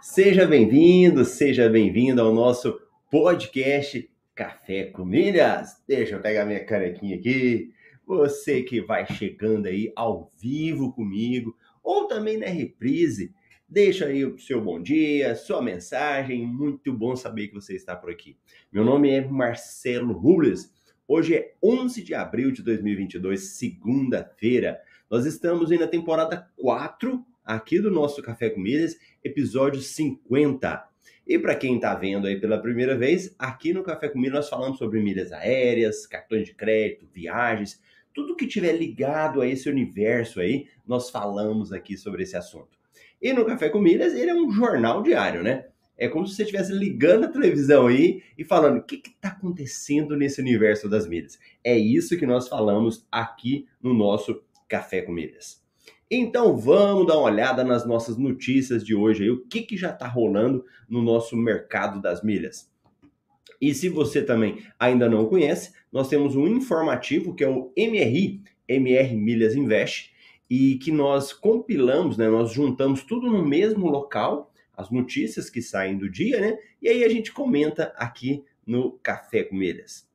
Seja bem-vindo, seja bem-vindo ao nosso podcast Café com Milhas. Deixa eu pegar minha canequinha aqui. Você que vai chegando aí ao vivo comigo ou também na reprise, deixa aí o seu bom dia, sua mensagem. Muito bom saber que você está por aqui. Meu nome é Marcelo Rubles. Hoje é 11 de abril de 2022, segunda-feira. Nós estamos aí na temporada 4 aqui do nosso Café com Milhas, episódio 50. E para quem está vendo aí pela primeira vez, aqui no Café com Milhas nós falamos sobre milhas aéreas, cartões de crédito, viagens, tudo que tiver ligado a esse universo aí, nós falamos aqui sobre esse assunto. E no Café com Milhas, ele é um jornal diário, né? É como se você estivesse ligando a televisão aí e falando o que está acontecendo nesse universo das milhas. É isso que nós falamos aqui no nosso Café com Milhas. Então vamos dar uma olhada nas nossas notícias de hoje aí, o que, que já está rolando no nosso mercado das milhas. E se você também ainda não conhece, nós temos um informativo que é o MRI, MR Milhas Invest, e que nós compilamos, né, nós juntamos tudo no mesmo local, as notícias que saem do dia, né? E aí a gente comenta aqui no Café com Milhas.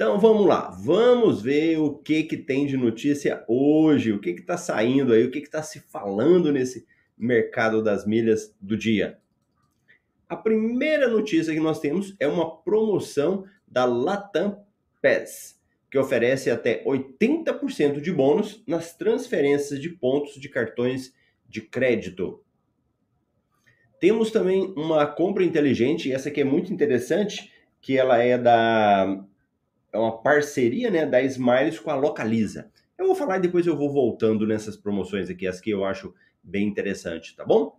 Então vamos lá, vamos ver o que que tem de notícia hoje, o que que está saindo aí, o que que está se falando nesse mercado das milhas do dia. A primeira notícia que nós temos é uma promoção da Latam Pass, que oferece até 80% de bônus nas transferências de pontos de cartões de crédito. Temos também uma compra inteligente, essa aqui é muito interessante, que ela é da é uma parceria né, da Smiles com a Localiza. Eu vou falar e depois eu vou voltando nessas promoções aqui, as que eu acho bem interessante, tá bom?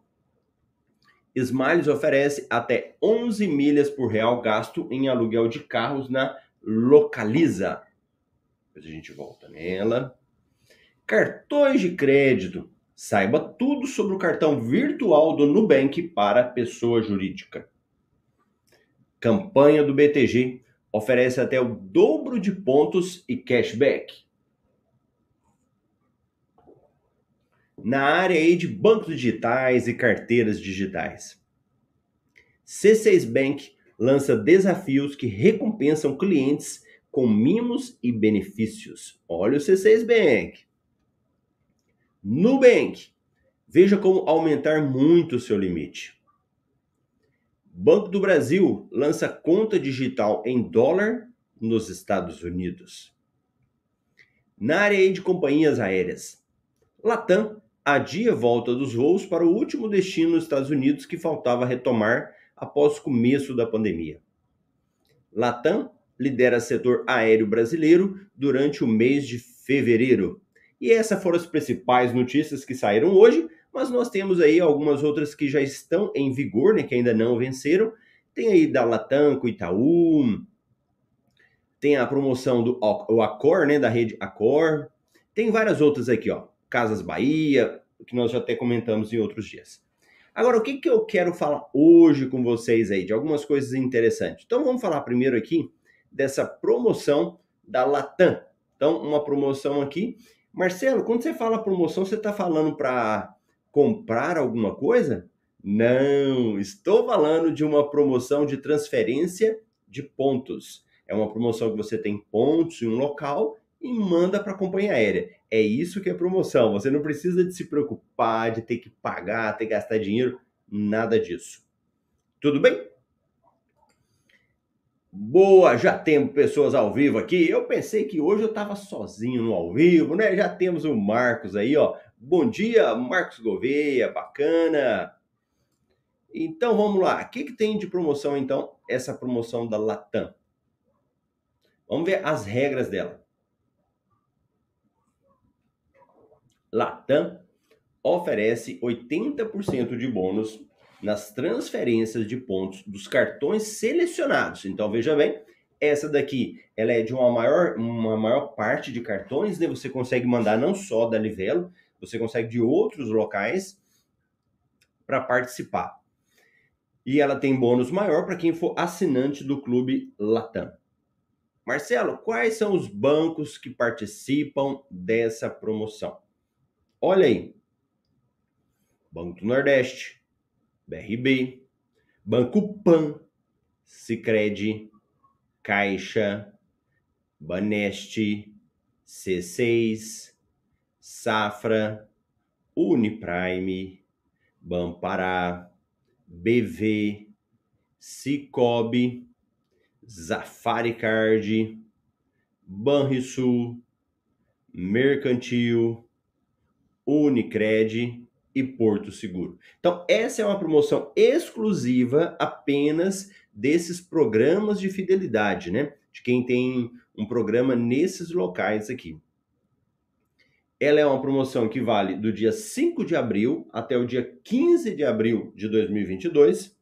Smiles oferece até 11 milhas por real gasto em aluguel de carros na Localiza. Depois a gente volta nela. Cartões de crédito. Saiba tudo sobre o cartão virtual do Nubank para pessoa jurídica. Campanha do BTG oferece até o dobro de pontos e cashback. Na área aí de bancos digitais e carteiras digitais. C6 Bank lança desafios que recompensam clientes com mimos e benefícios. Olha o C6 Bank. Nubank. Veja como aumentar muito o seu limite. Banco do Brasil lança conta digital em dólar nos Estados Unidos. Na área de companhias aéreas, Latam adia volta dos voos para o último destino nos Estados Unidos que faltava retomar após o começo da pandemia. Latam lidera setor aéreo brasileiro durante o mês de fevereiro. E essas foram as principais notícias que saíram hoje mas nós temos aí algumas outras que já estão em vigor, né, que ainda não venceram. Tem aí da Latam Itaú, tem a promoção do o Accor, né, da rede Accor. Tem várias outras aqui, ó. Casas Bahia, que nós já até comentamos em outros dias. Agora, o que, que eu quero falar hoje com vocês aí, de algumas coisas interessantes. Então, vamos falar primeiro aqui dessa promoção da Latam. Então, uma promoção aqui. Marcelo, quando você fala promoção, você está falando para comprar alguma coisa? Não, estou falando de uma promoção de transferência de pontos. É uma promoção que você tem pontos em um local e manda para a companhia aérea. É isso que é promoção. Você não precisa de se preocupar, de ter que pagar, ter que gastar dinheiro, nada disso. Tudo bem? Boa, já temos pessoas ao vivo aqui. Eu pensei que hoje eu estava sozinho no ao vivo, né? Já temos o Marcos aí, ó. Bom dia, Marcos Gouveia, bacana. Então vamos lá. O que, que tem de promoção então? Essa promoção da Latam. Vamos ver as regras dela. Latam oferece 80% de bônus nas transferências de pontos dos cartões selecionados. Então veja bem, essa daqui ela é de uma maior, uma maior parte de cartões, né? Você consegue mandar não só da Livelo, você consegue de outros locais para participar. E ela tem bônus maior para quem for assinante do clube Latam. Marcelo, quais são os bancos que participam dessa promoção? Olha aí. Banco do Nordeste, BRB, Banco Pan, Sicredi, Caixa, Baneste, C6, Safra, Uniprime, Bampará, BV, Cicobi, Zafari Card, Banrisul, Mercantil, Unicred e Porto Seguro. Então, essa é uma promoção exclusiva apenas desses programas de fidelidade, né? De quem tem um programa nesses locais aqui. Ela é uma promoção que vale do dia 5 de abril até o dia 15 de abril de 2022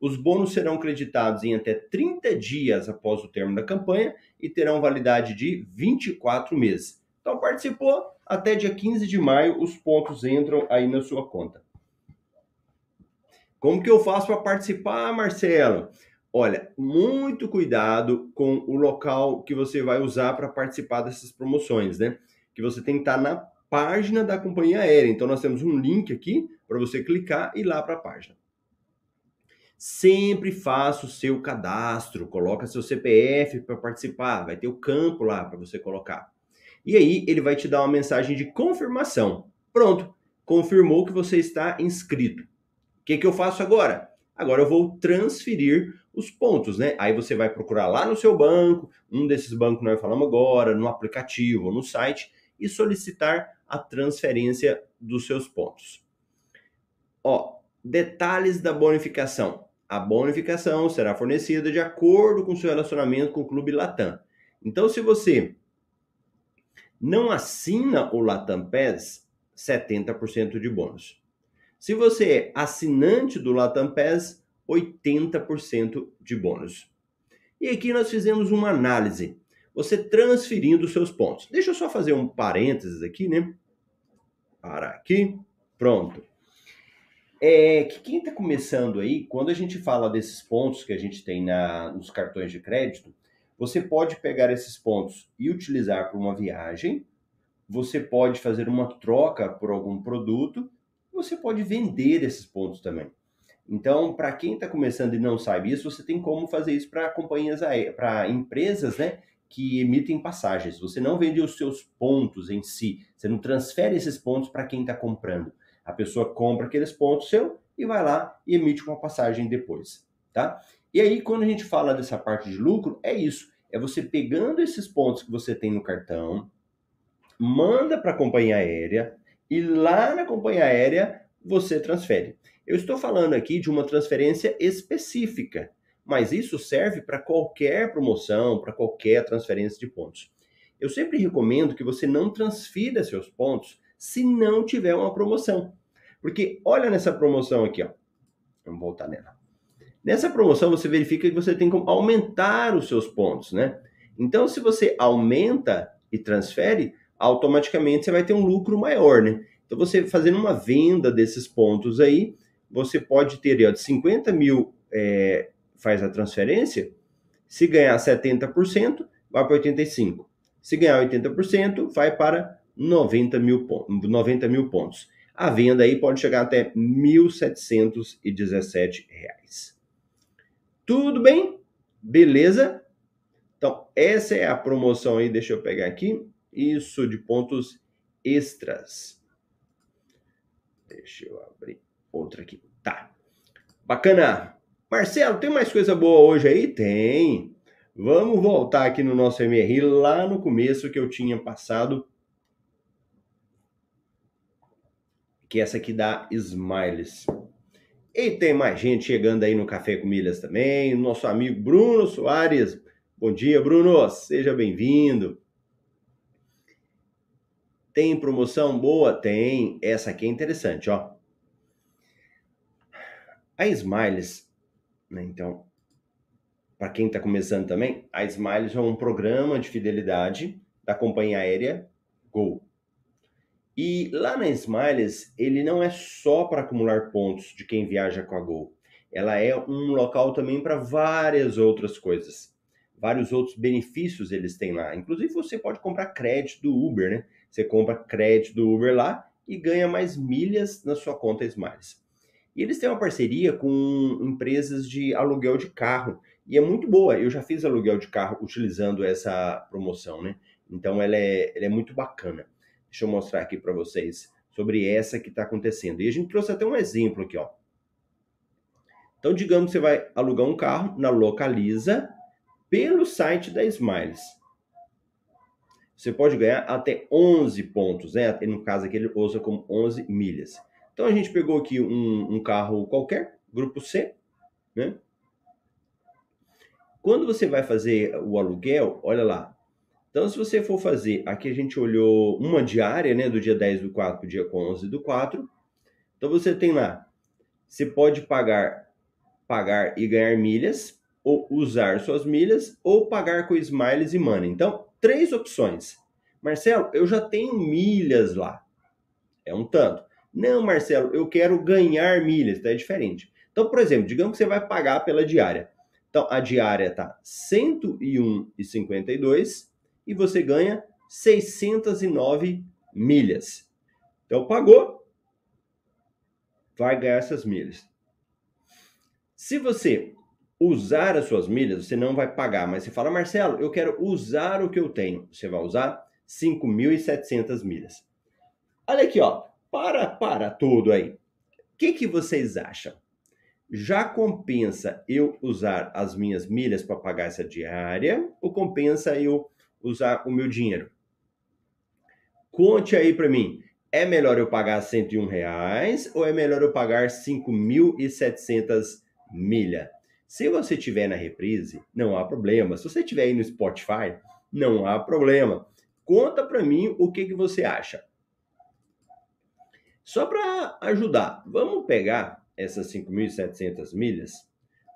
os bônus serão creditados em até 30 dias após o termo da campanha e terão validade de 24 meses. Então, participou, até dia 15 de maio os pontos entram aí na sua conta. Como que eu faço para participar, Marcelo? Olha, muito cuidado com o local que você vai usar para participar dessas promoções, né? Que você tem que estar na página da companhia aérea. Então, nós temos um link aqui para você clicar e ir lá para a página sempre faça o seu cadastro, coloca seu CPF para participar, vai ter o campo lá para você colocar. E aí ele vai te dar uma mensagem de confirmação. Pronto, confirmou que você está inscrito. O que, que eu faço agora? Agora eu vou transferir os pontos, né? Aí você vai procurar lá no seu banco, um desses bancos que nós falamos agora, no aplicativo ou no site, e solicitar a transferência dos seus pontos. Ó, detalhes da bonificação a bonificação será fornecida de acordo com seu relacionamento com o Clube Latam. Então, se você não assina o Latam Pass, 70% de bônus. Se você é assinante do Latam Pass, 80% de bônus. E aqui nós fizemos uma análise. Você transferindo os seus pontos. Deixa eu só fazer um parênteses aqui, né? Para aqui. Pronto. É que quem está começando aí, quando a gente fala desses pontos que a gente tem na, nos cartões de crédito, você pode pegar esses pontos e utilizar para uma viagem, você pode fazer uma troca por algum produto, você pode vender esses pontos também. Então, para quem está começando e não sabe isso, você tem como fazer isso para companhias, para empresas, né, que emitem passagens. Você não vende os seus pontos em si, você não transfere esses pontos para quem está comprando. A pessoa compra aqueles pontos seu e vai lá e emite uma passagem depois, tá? E aí, quando a gente fala dessa parte de lucro, é isso. É você pegando esses pontos que você tem no cartão, manda para a companhia aérea e lá na companhia aérea você transfere. Eu estou falando aqui de uma transferência específica, mas isso serve para qualquer promoção, para qualquer transferência de pontos. Eu sempre recomendo que você não transfira seus pontos se não tiver uma promoção. Porque olha nessa promoção aqui, ó. Vamos voltar nela. Nessa promoção você verifica que você tem como aumentar os seus pontos, né? Então, se você aumenta e transfere, automaticamente você vai ter um lucro maior, né? Então, você fazendo uma venda desses pontos aí, você pode ter ó, de 50 mil é, faz a transferência, se ganhar 70%, vai para 85%. Se ganhar 80%, vai para 90 mil, 90 mil pontos. A venda aí pode chegar até R$ 1.717. Tudo bem? Beleza? Então, essa é a promoção aí, deixa eu pegar aqui. Isso, de pontos extras. Deixa eu abrir outra aqui. Tá. Bacana. Marcelo, tem mais coisa boa hoje aí? Tem. Vamos voltar aqui no nosso MRI lá no começo que eu tinha passado. Que essa aqui dá Smiles. E tem mais gente chegando aí no Café com Milhas também. Nosso amigo Bruno Soares. Bom dia, Bruno. Seja bem-vindo. Tem promoção boa? Tem. Essa aqui é interessante, ó. A Smiles, né, então, para quem está começando também, a Smiles é um programa de fidelidade da companhia aérea Gol. E lá na Smiles, ele não é só para acumular pontos de quem viaja com a Gol. Ela é um local também para várias outras coisas. Vários outros benefícios eles têm lá. Inclusive, você pode comprar crédito do Uber, né? Você compra crédito do Uber lá e ganha mais milhas na sua conta Smiles. E eles têm uma parceria com empresas de aluguel de carro. E é muito boa. Eu já fiz aluguel de carro utilizando essa promoção, né? Então ela é, ela é muito bacana. Deixa eu mostrar aqui para vocês sobre essa que está acontecendo. E a gente trouxe até um exemplo aqui, ó. Então, digamos que você vai alugar um carro na Localiza pelo site da Smiles. Você pode ganhar até 11 pontos, né? No caso aqui ele usa como 11 milhas. Então a gente pegou aqui um, um carro qualquer, grupo C, né? Quando você vai fazer o aluguel, olha lá. Então, se você for fazer, aqui a gente olhou uma diária, né, do dia 10 do 4 para o dia 11 do 4. Então, você tem lá, você pode pagar, pagar e ganhar milhas, ou usar suas milhas, ou pagar com Smiles e Money. Então, três opções. Marcelo, eu já tenho milhas lá. É um tanto. Não, Marcelo, eu quero ganhar milhas, então é diferente. Então, por exemplo, digamos que você vai pagar pela diária. Então, a diária está 101,52 e você ganha 609 milhas. Então, pagou, vai ganhar essas milhas. Se você usar as suas milhas, você não vai pagar, mas você fala, Marcelo, eu quero usar o que eu tenho. Você vai usar 5.700 milhas. Olha aqui, ó para, para tudo aí. O que, que vocês acham? Já compensa eu usar as minhas milhas para pagar essa diária ou compensa eu usar o meu dinheiro? Conte aí para mim. É melhor eu pagar 101 reais ou é melhor eu pagar 5.700 milhas? Se você tiver na reprise, não há problema. Se você tiver aí no Spotify, não há problema. Conta para mim o que, que você acha. Só para ajudar, vamos pegar essas 5.700 milhas,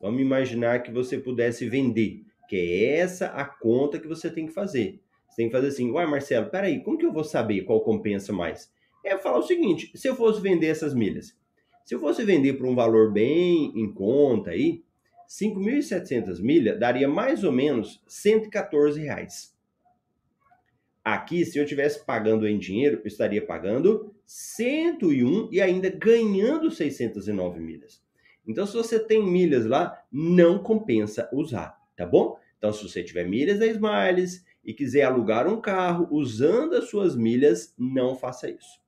vamos imaginar que você pudesse vender, que é essa a conta que você tem que fazer. Você tem que fazer assim, uai Marcelo, peraí, como que eu vou saber qual compensa mais? É falar o seguinte, se eu fosse vender essas milhas, se eu fosse vender por um valor bem em conta aí, 5.700 milhas daria mais ou menos 114 reais. Aqui, se eu estivesse pagando em dinheiro, eu estaria pagando 101 e ainda ganhando 609 milhas. Então, se você tem milhas lá, não compensa usar, tá bom? Então, se você tiver milhas da Smiles e quiser alugar um carro usando as suas milhas, não faça isso.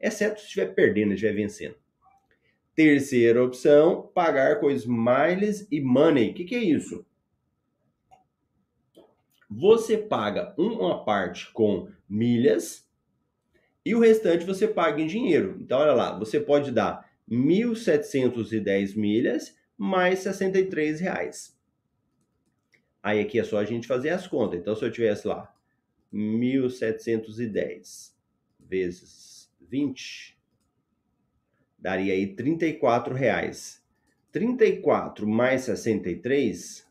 Exceto se estiver perdendo, estiver vencendo. Terceira opção, pagar com Smiles e Money. O que, que é isso? Você paga uma parte com milhas e o restante você paga em dinheiro. Então, olha lá, você pode dar 1.710 milhas mais 63 reais. Aí aqui é só a gente fazer as contas. Então, se eu tivesse lá 1.710 vezes 20, daria aí 34 reais. 34 mais 63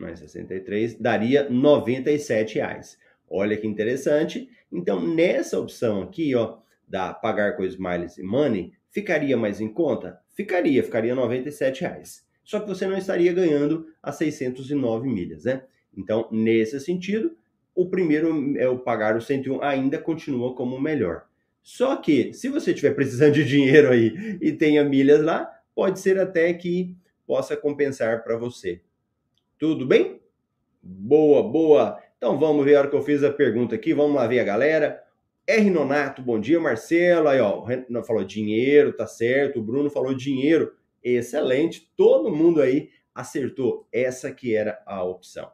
mais 63, daria 97 reais. Olha que interessante. Então, nessa opção aqui, ó, da pagar com Smiles e Money, ficaria mais em conta? Ficaria, ficaria 97 reais. Só que você não estaria ganhando as 609 milhas, né? Então, nesse sentido, o primeiro é o pagar o 101 ainda continua como o melhor. Só que, se você estiver precisando de dinheiro aí e tenha milhas lá, pode ser até que possa compensar para você. Tudo bem? Boa, boa. Então vamos ver a hora que eu fiz a pergunta aqui, vamos lá ver a galera. R. Nonato, bom dia, Marcelo. Aí, ó, falou dinheiro, tá certo. O Bruno falou dinheiro, excelente. Todo mundo aí acertou. Essa que era a opção.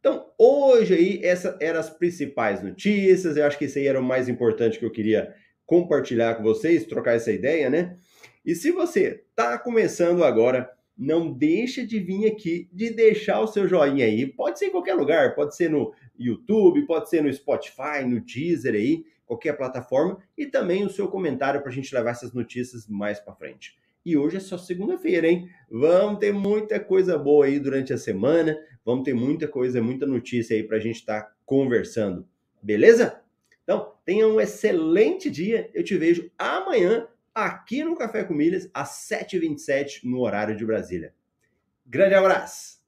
Então, hoje aí, essas eram as principais notícias. Eu acho que isso aí era o mais importante que eu queria compartilhar com vocês, trocar essa ideia, né? E se você tá começando agora, não deixa de vir aqui, de deixar o seu joinha aí. Pode ser em qualquer lugar, pode ser no YouTube, pode ser no Spotify, no Deezer aí, qualquer plataforma, e também o seu comentário para a gente levar essas notícias mais para frente. E hoje é só segunda-feira, hein? Vamos ter muita coisa boa aí durante a semana, vamos ter muita coisa, muita notícia aí para a gente estar tá conversando, beleza? Então, tenha um excelente dia. Eu te vejo amanhã aqui no Café com Milhas, às 7h27, no horário de Brasília. Grande abraço!